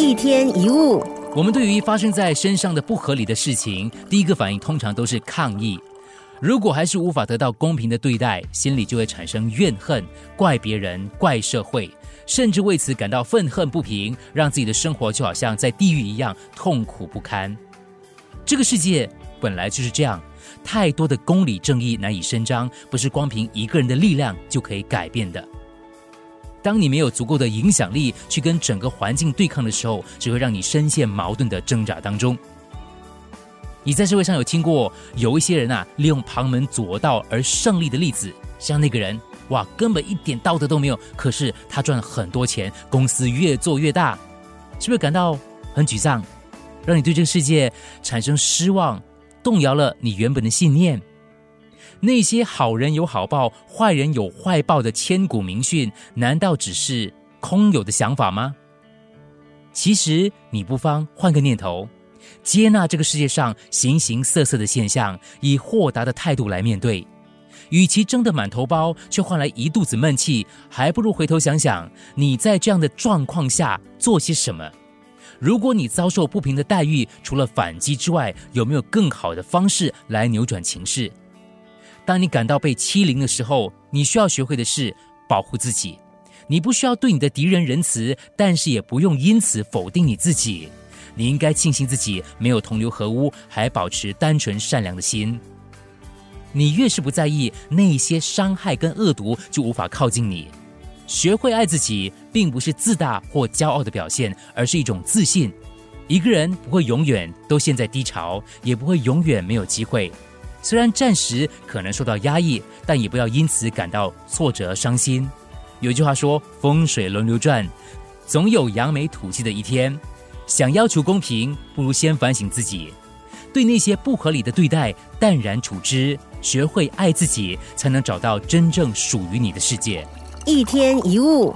一天一物，我们对于发生在身上的不合理的事情，第一个反应通常都是抗议。如果还是无法得到公平的对待，心里就会产生怨恨，怪别人，怪社会，甚至为此感到愤恨不平，让自己的生活就好像在地狱一样痛苦不堪。这个世界本来就是这样，太多的公理正义难以伸张，不是光凭一个人的力量就可以改变的。当你没有足够的影响力去跟整个环境对抗的时候，只会让你深陷矛盾的挣扎当中。你在社会上有听过有一些人啊，利用旁门左道而胜利的例子，像那个人，哇，根本一点道德都没有，可是他赚了很多钱，公司越做越大，是不是感到很沮丧，让你对这个世界产生失望，动摇了你原本的信念？那些好人有好报，坏人有坏报的千古名训，难道只是空有的想法吗？其实你不妨换个念头，接纳这个世界上形形色色的现象，以豁达的态度来面对。与其争得满头包，却换来一肚子闷气，还不如回头想想，你在这样的状况下做些什么。如果你遭受不平的待遇，除了反击之外，有没有更好的方式来扭转情势？当你感到被欺凌的时候，你需要学会的是保护自己。你不需要对你的敌人仁慈，但是也不用因此否定你自己。你应该庆幸自己没有同流合污，还保持单纯善良的心。你越是不在意那些伤害跟恶毒，就无法靠近你。学会爱自己，并不是自大或骄傲的表现，而是一种自信。一个人不会永远都陷在低潮，也不会永远没有机会。虽然暂时可能受到压抑，但也不要因此感到挫折、伤心。有句话说：“风水轮流转，总有扬眉吐气的一天。”想要求公平，不如先反省自己，对那些不合理的对待淡然处之，学会爱自己，才能找到真正属于你的世界。一天一物。